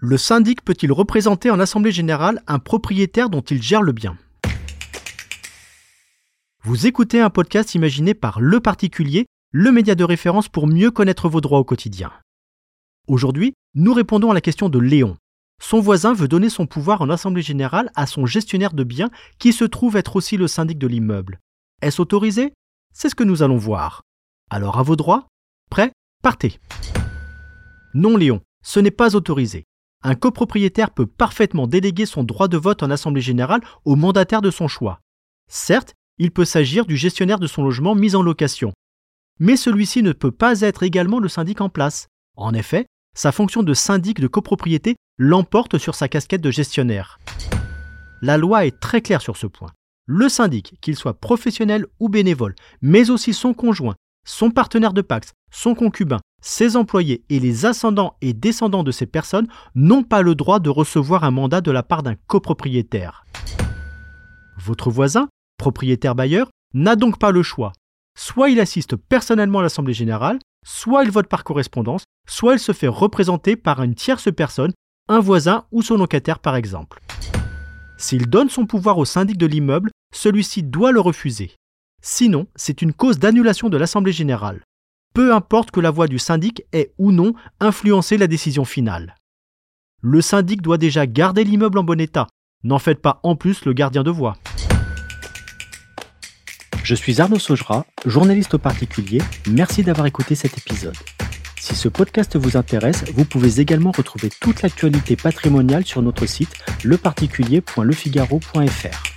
Le syndic peut-il représenter en Assemblée générale un propriétaire dont il gère le bien? Vous écoutez un podcast imaginé par Le Particulier, le média de référence pour mieux connaître vos droits au quotidien. Aujourd'hui, nous répondons à la question de Léon. Son voisin veut donner son pouvoir en Assemblée générale à son gestionnaire de biens qui se trouve être aussi le syndic de l'immeuble. Est-ce autorisé? C'est ce que nous allons voir. Alors à vos droits? Prêt? Partez Non Léon, ce n'est pas autorisé un copropriétaire peut parfaitement déléguer son droit de vote en Assemblée générale au mandataire de son choix. Certes, il peut s'agir du gestionnaire de son logement mis en location. Mais celui-ci ne peut pas être également le syndic en place. En effet, sa fonction de syndic de copropriété l'emporte sur sa casquette de gestionnaire. La loi est très claire sur ce point. Le syndic, qu'il soit professionnel ou bénévole, mais aussi son conjoint, son partenaire de Pax, son concubin, ses employés et les ascendants et descendants de ces personnes n'ont pas le droit de recevoir un mandat de la part d'un copropriétaire. Votre voisin, propriétaire bailleur, n'a donc pas le choix. Soit il assiste personnellement à l'Assemblée générale, soit il vote par correspondance, soit il se fait représenter par une tierce personne, un voisin ou son locataire par exemple. S'il donne son pouvoir au syndic de l'immeuble, celui-ci doit le refuser. Sinon, c'est une cause d'annulation de l'Assemblée générale. Peu importe que la voix du syndic ait ou non influencé la décision finale. Le syndic doit déjà garder l'immeuble en bon état. N'en faites pas en plus le gardien de voix. Je suis Arnaud Saugera, journaliste au particulier. Merci d'avoir écouté cet épisode. Si ce podcast vous intéresse, vous pouvez également retrouver toute l'actualité patrimoniale sur notre site leparticulier.lefigaro.fr.